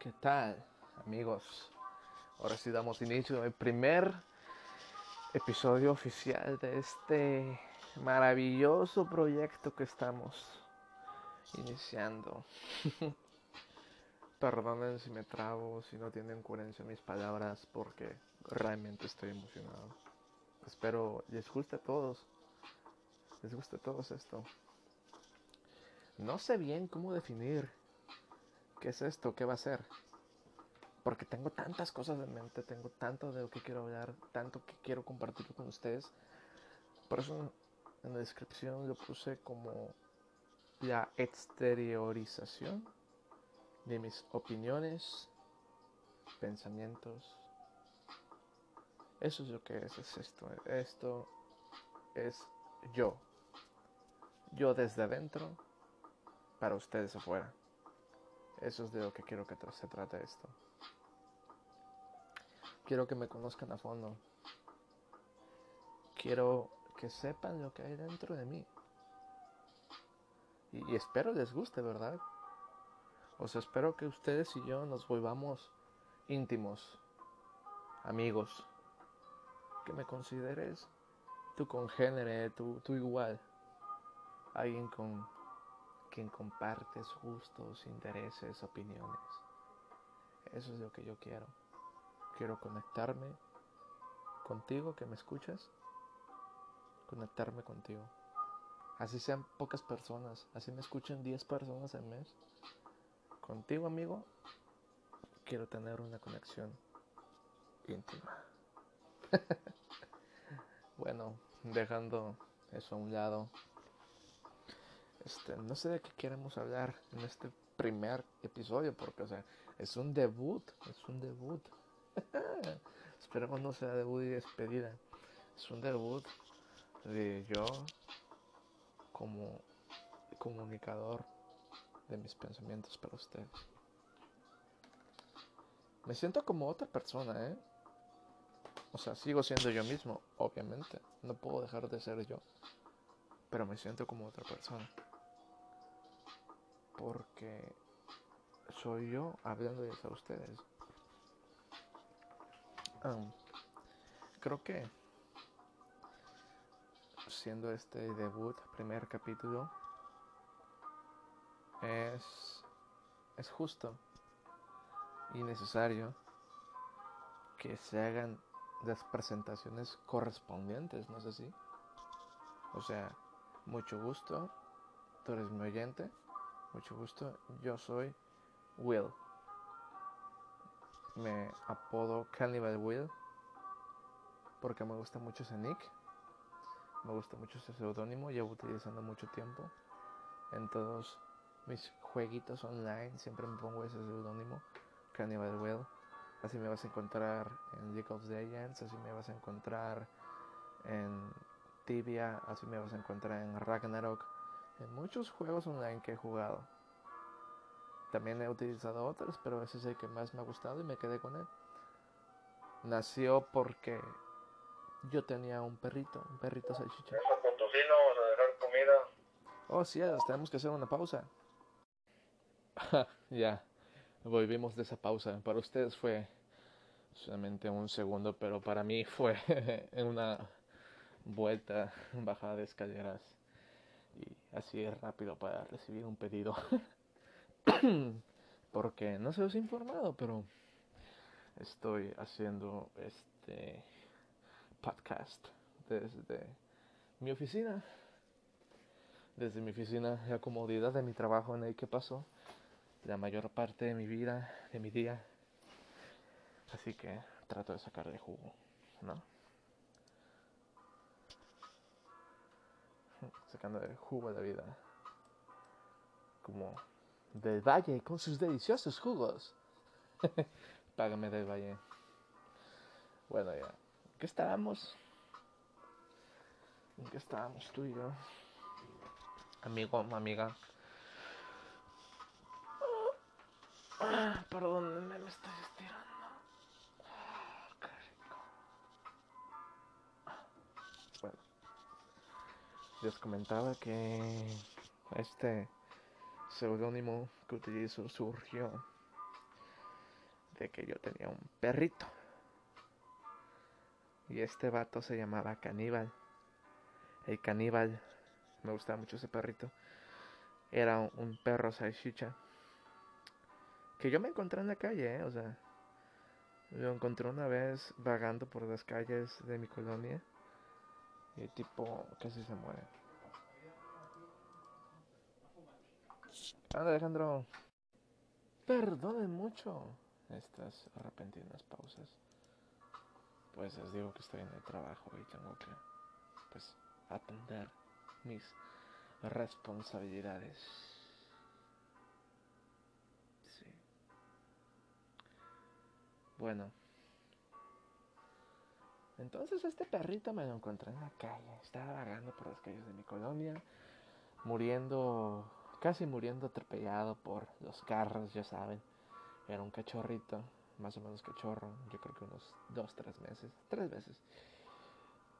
¿Qué tal, amigos? Ahora sí damos inicio al primer episodio oficial de este maravilloso proyecto que estamos iniciando. Perdonen si me trabo, si no tienen coherencia mis palabras, porque realmente estoy emocionado. Espero les guste a todos. Les guste a todos esto. No sé bien cómo definir qué es esto, qué va a ser. Porque tengo tantas cosas en mente, tengo tanto de lo que quiero hablar, tanto que quiero compartir con ustedes. Por eso en la descripción lo puse como la exteriorización de mis opiniones, pensamientos. Eso es lo que es, es esto. Esto es yo. Yo desde adentro para ustedes afuera. Eso es de lo que quiero que se trate esto. Quiero que me conozcan a fondo. Quiero que sepan lo que hay dentro de mí. Y, espero les guste, ¿verdad? O sea, espero que ustedes y yo nos volvamos íntimos, amigos. Que me consideres tu congénere, tu, tu igual. Alguien con quien compartes gustos, intereses, opiniones. Eso es lo que yo quiero. Quiero conectarme contigo que me escuchas. Conectarme contigo. Así sean pocas personas, así me escuchen 10 personas al mes. Contigo, amigo, quiero tener una conexión íntima. bueno, dejando eso a un lado, este, no sé de qué queremos hablar en este primer episodio, porque, es un debut, es un debut. Esperemos no sea debut y despedida. Es un debut de yo como comunicador de mis pensamientos para ustedes. Me siento como otra persona, ¿eh? O sea, sigo siendo yo mismo, obviamente. No puedo dejar de ser yo. Pero me siento como otra persona porque soy yo hablándoles a ustedes. creo que siendo este debut, primer capítulo, es, es justo y necesario que se hagan las presentaciones correspondientes, ¿no es así? O sea, mucho gusto, tú eres mi oyente, mucho gusto, yo soy Will. Me apodo Cannibal Will porque me gusta mucho ese nick. Me gusta mucho ese seudónimo, llevo utilizando mucho tiempo. En todos mis jueguitos online siempre me pongo ese seudónimo, Cannibal Will. Así me vas a encontrar en League of Legends, así me vas a encontrar en Tibia, así me vas a encontrar en Ragnarok en muchos juegos online que he jugado. También he utilizado otros, pero ese es el que más me ha gustado y me quedé con él. Nació porque yo tenía un perrito, un perrito salchicha. Vamos a dejar comida. Oh, sí, tenemos que hacer una pausa. ya, volvimos de esa pausa. Para ustedes fue solamente un segundo, pero para mí fue en una vuelta, bajada de escaleras y así es rápido para recibir un pedido. Porque no se os he informado, pero estoy haciendo este podcast desde mi oficina. Desde mi oficina, la comodidad de mi trabajo en el que paso la mayor parte de mi vida, de mi día. Así que trato de sacar de jugo, ¿no? Sacando el jugo de vida. Como del Valle con sus deliciosos jugos. Págame del Valle. Bueno, ya. ¿En qué estábamos? ¿En qué estábamos tú y yo? Amigo, amiga. perdón, me estoy estirando. Les comentaba que este seudónimo que utilizo surgió de que yo tenía un perrito. Y este vato se llamaba Caníbal. El caníbal, me gustaba mucho ese perrito. Era un, perro salchicha. Que yo me encontré en la calle, ¿eh? o sea, lo encontré una vez vagando por las calles de mi colonia. Y tipo, casi se muere. Anda, Alejandro. Perdonen mucho estas repentinas pausas. Pues les digo que estoy en el trabajo y tengo que, pues, atender mis responsabilidades. Sí. Bueno. Entonces este perrito me lo encontré en la calle. Estaba vagando por las calles de mi colonia. Muriendo, casi muriendo atropellado por los carros, ya saben. Era un cachorrito, más o menos cachorro. Yo creo que unos dos, tres meses. Tres veces.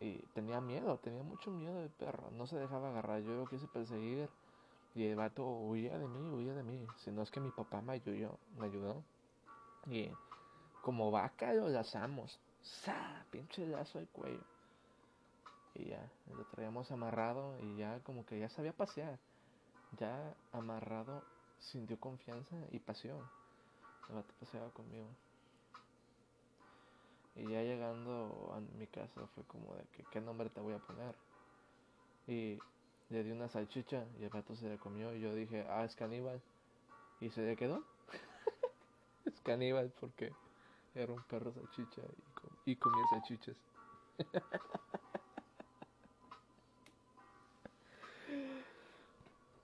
Y tenía miedo, tenía mucho miedo del perro. No se dejaba agarrar. Yo lo quise perseguir. Y el vato huía de mí, huía de mí. Si no es que mi papá me ayudó. Me ayudó. Y como vaca lo lazamos. ¡Sa! Pinche lazo al cuello. Y ya, lo traíamos amarrado y ya como que ya sabía pasear. Ya amarrado sintió confianza y pasión. El vato paseaba conmigo. Y ya llegando a mi casa fue como de que qué nombre te voy a poner. Y le di una salchicha y el vato se le comió y yo dije, ah, es caníbal. Y se le quedó. es caníbal porque era un perro salchicha y, comía salchichas.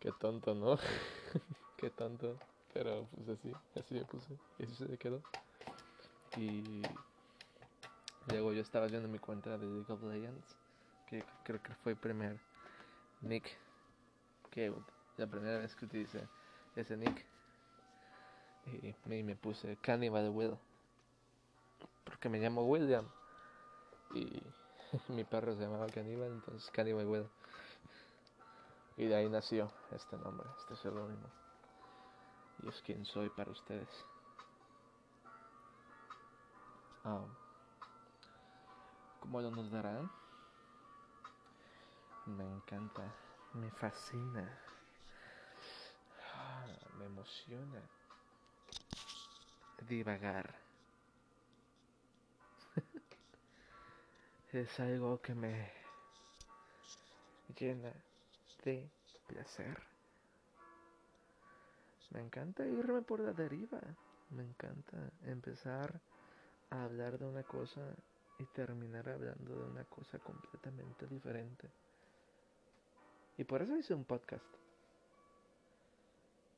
Qué tonto, ¿no? Qué tonto. Pero pues así, así me puse. Y así se quedó. Y Luego yo estaba viendo mi cuenta de League of Legends, que creo que fue el primer nick, que la primera vez que utilicé ese nick. Y me, puse Cannibal Will, porque me llamo William. Y mi perro se llamaba Cannibal, entonces Cannibal Will. Y de ahí nació este nombre, este seudónimo. Y es quien soy para ustedes. Um, como lo nos darán. Me encanta, me fascina, ah, me emociona divagar. Es algo que me llena de placer. Me encanta irme por la deriva. Me encanta empezar a hablar de una cosa y terminar hablando de una cosa completamente diferente. Y por eso hice un podcast.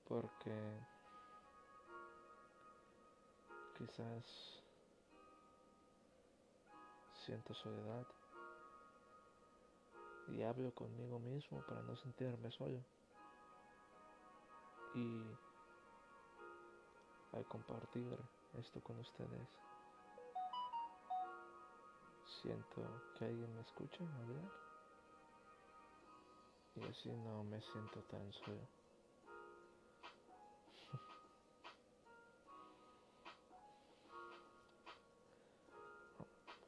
Porque quizás siento soledad y hablo conmigo mismo para no sentirme solo. Y al compartir esto con ustedes, siento que alguien me escucha hablar y así no me siento tan solo.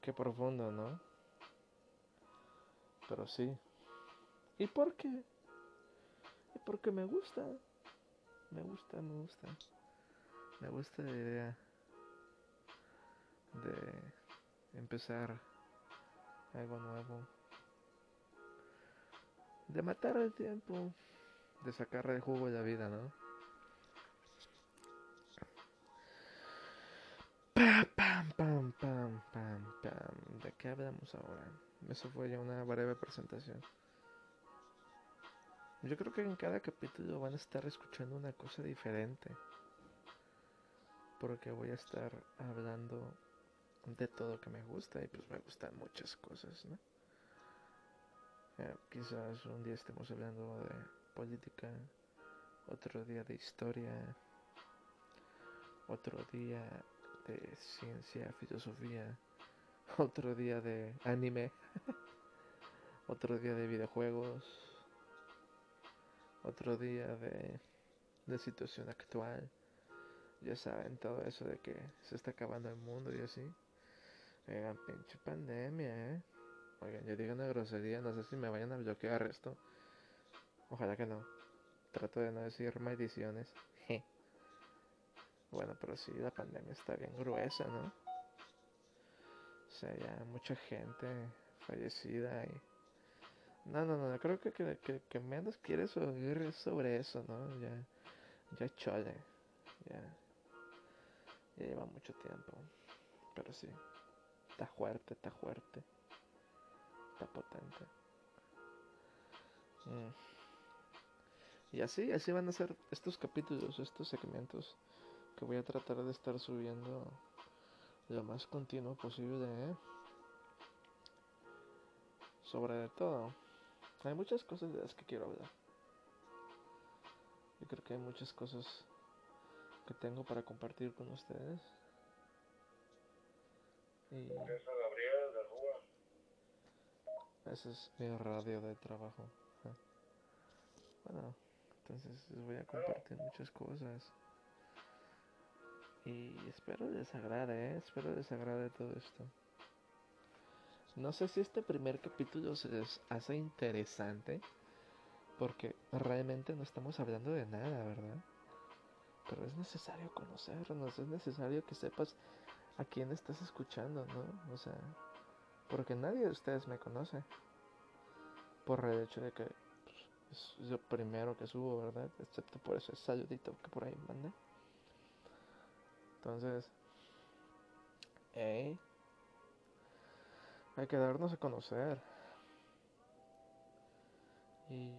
Qué profundo, ¿no? Pero sí. ¿Y por qué? ¿Y porque me gusta? Me gusta, me gusta. Me gusta la idea de empezar algo nuevo, de matar el tiempo, de sacar el jugo de la vida, ¿no? Pam, pam, pam. ¿De qué hablamos ahora? Eso fue ya una breve presentación. Yo creo que en cada capítulo van a estar escuchando una cosa diferente. Porque voy a estar hablando de todo que me gusta y pues me gustan muchas cosas, ¿no? Eh, quizás un día estemos hablando de política, otro día de historia, otro día de ciencia, filosofía, otro día de anime, otro día de videojuegos, otro día de, de situación actual, ya saben todo eso de que se está acabando el mundo y así. Oigan, pinche pandemia, ¿eh? Oigan, yo digo una grosería, no sé si me vayan a bloquear esto. Ojalá que no. Trato de no decir maldiciones. Bueno, pero sí, la pandemia está bien gruesa, ¿no? O sea, ya mucha gente fallecida y... No, no, no, creo que, que, que, menos quieres oír sobre eso, ¿no? Ya, ya chole, ya, ya lleva mucho tiempo, pero sí, está fuerte, está fuerte, está potente. Mm. Y así, así van a ser estos capítulos, estos segmentos que voy a tratar de estar subiendo lo más continuo posible. ¿eh? Sobre todo, hay muchas cosas de las que quiero hablar. Yo creo que hay muchas cosas que tengo para compartir con ustedes. Y... Ese es mi radio de trabajo. Bueno, entonces les voy a compartir muchas cosas. Y espero les agrade, ¿eh? espero les agrade todo esto. No sé si este primer capítulo se les hace interesante, porque realmente no estamos hablando de nada, ¿verdad? Pero es necesario conocernos, es necesario que sepas a quién estás escuchando, ¿no? O sea, porque nadie de ustedes me conoce. Por el hecho de que pues, es lo primero que subo, ¿verdad? Excepto por ese saludito que por ahí mandé. Entonces, hay que darnos a conocer. Y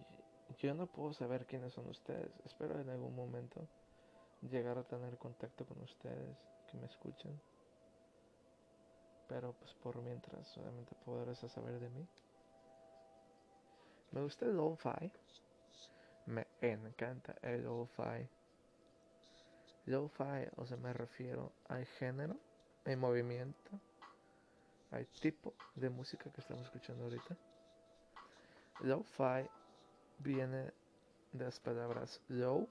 yo no puedo saber quiénes son ustedes. Espero en algún momento llegar a tener contacto con ustedes que me escuchen. Pero pues por mientras solamente podrás saber de mí. Me gusta el lo-fi. Me encanta el lo-fi. Lo-fi, o sea, me refiero al género, al movimiento, al tipo de música que estamos escuchando ahorita. Lo-fi viene de las palabras low,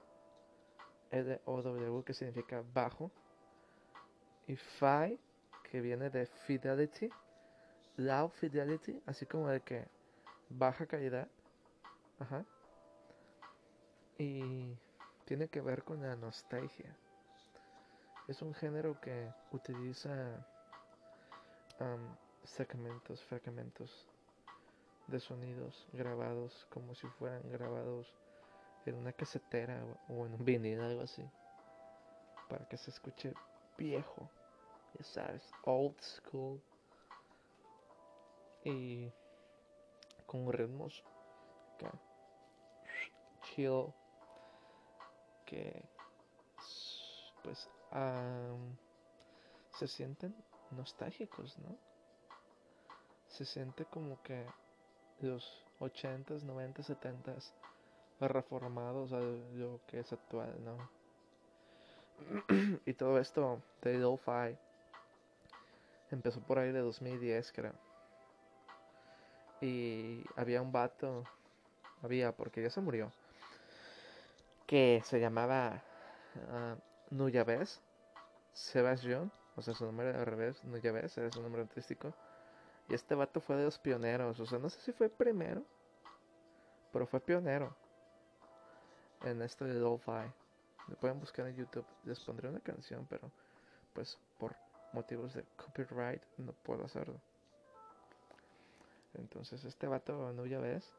L-O-W, que significa bajo, y fi, que viene de fidelity, low fidelity, así como de que baja calidad. Ajá. Y tiene que ver con la nostalgia. Es un género que utiliza segmentos, fragmentos de sonidos grabados como si fueran grabados en una casetera o en un vinil, algo así, para que se escuche viejo, ya sabes, old school y con ritmos chill que pues se sienten nostálgicos, ¿no? Se siente como que los 80s, 90s, 70s reformados a lo que es actual, ¿no? y todo esto de lo-fi empezó por ahí de 2010, creo. Y había un vato, había, porque ya se murió, que se llamaba uh, Nuyabes, Sebastián, o sea, su nombre al revés, Nuyabes, era su nombre artístico. Y este vato fue de los pioneros, o sea, no sé si fue primero, pero fue pionero en esto de lo-fi. Lo pueden buscar en YouTube, les pondré una canción, pero pues por motivos de copyright no puedo hacerlo. Entonces este vato, Nuyabes,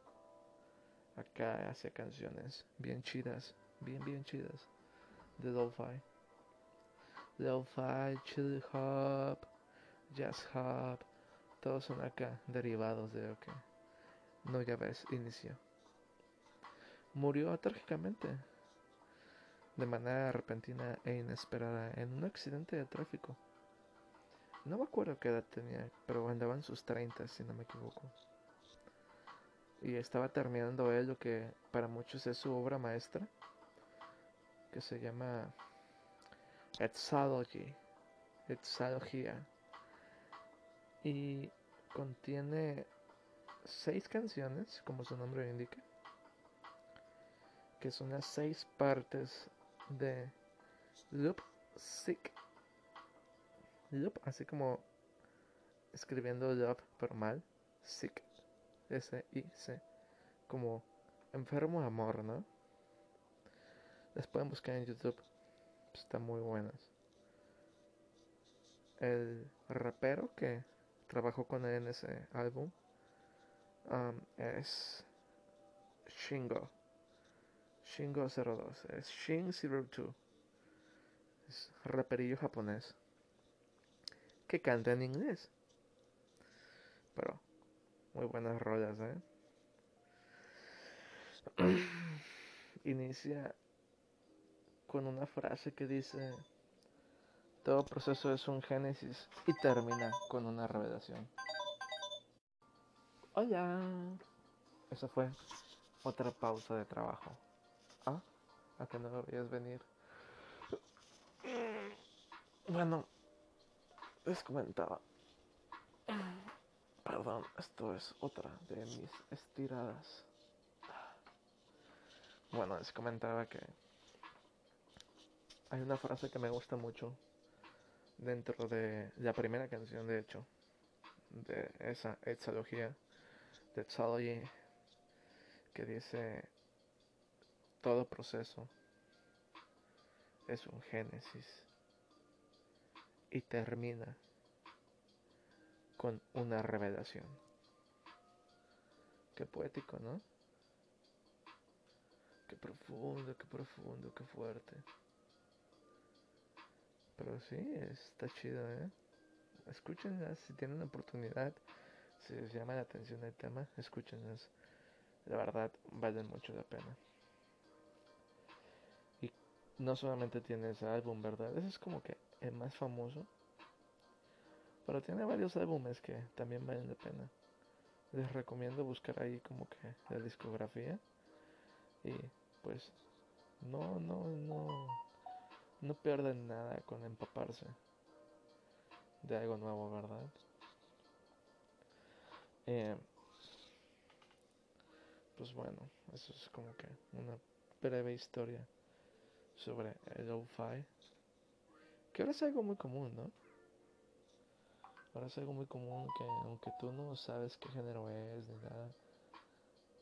acá hace canciones bien chidas, bien, bien chidas de lo-fi. Lo-fi, chill hop, jazz hop, todos son acá derivados de lo que no ya ves inició. Murió trágicamente, de manera repentina e inesperada, en un accidente de tráfico. No me acuerdo qué edad tenía, pero andaba en sus 30, si no me equivoco. Y estaba terminando él lo que para muchos es su obra maestra, que se llama Exology, Exología, y contiene seis canciones, como su nombre indica, que son las seis partes de loop sick. Yup, así como escribiendo yup, pero mal. Sick. S-I-C. Como enfermo de amor, ¿no? Les pueden buscar en YouTube. Están muy buenas. El rapero que trabajó con él en ese álbum um, es Shingo. Shingo 02. Es Shin 02. Es raperillo japonés. Que canta en inglés. Pero muy buenas rolas, ¿eh? Inicia con una frase que dice, todo proceso es un génesis y termina con una revelación. Hola. Esa fue otra pausa de trabajo. ¿Ah? ¿A que no lo veías venir? Bueno, les comentaba. Perdón, esto es otra de mis estiradas. Bueno, les comentaba que hay una frase que me gusta mucho dentro de la primera canción, de hecho, de esa exología, de Exology, que dice, todo proceso es un génesis y termina con una revelación. Qué poético, ¿no? Qué profundo, qué profundo, qué fuerte. Pero sí, está chido, ¿eh? Escúchenlas si tienen la oportunidad. Si les llama la atención el tema, escúchenlas. La verdad, valen mucho la pena. Y no solamente tiene ese álbum, ¿verdad? Ese es como que el más famoso. Pero tiene varios álbumes que también valen la pena. Les recomiendo buscar ahí como que la discografía. Y pues, no, no, no no pierden nada con empaparse de algo nuevo, ¿verdad? Eh, pues bueno, eso es como que una breve historia sobre el lo-fi. Que ahora es algo muy común, ¿no? Ahora es algo muy común que aunque tú no sabes qué género es ni nada,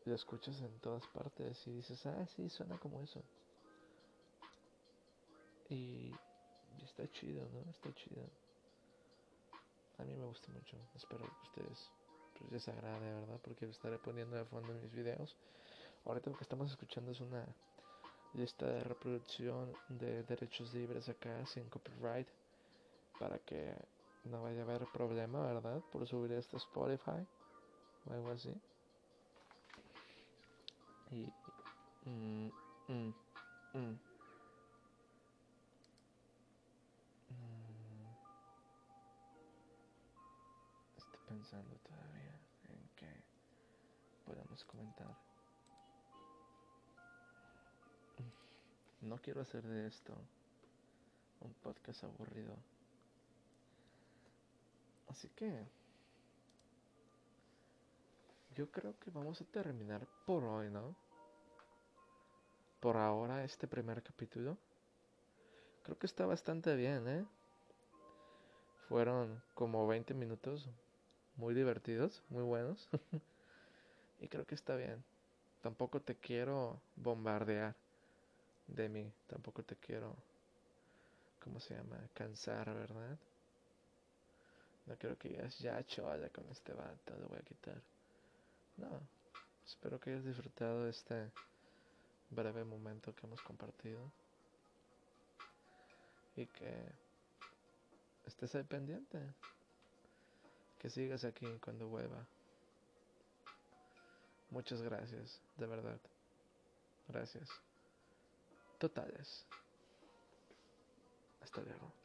lo escuchas en todas partes y dices, ah, sí, suena como eso. Y, está chido, ¿no? Está chido. A mí me gusta mucho. Espero que ustedes pues, les agrade, ¿verdad? Porque lo estaré poniendo de fondo en mis videos. Ahorita lo que estamos escuchando es una lista de reproducción de derechos libres acá sin copyright para que no vaya a haber problema, ¿verdad? Por subir esto a Spotify o algo así. Y... Mm, mm, mm. Pensando todavía en que podamos comentar. No quiero hacer de esto un podcast aburrido. Así que yo creo que vamos a terminar por hoy, ¿no? Por ahora este primer capítulo. Creo que está bastante bien, ¿eh? Fueron como 20 minutos muy divertidos, muy buenos. y creo que está bien. Tampoco te quiero bombardear de mí. Tampoco te quiero, ¿cómo se llama? Cansar, ¿verdad? No quiero que digas, ya chola con este vato, lo voy a quitar. No, espero que hayas disfrutado de este breve momento que hemos compartido. Y que estés ahí pendiente que sigas aquí cuando vuelva. Muchas gracias, de verdad. Gracias. Totales. Hasta luego.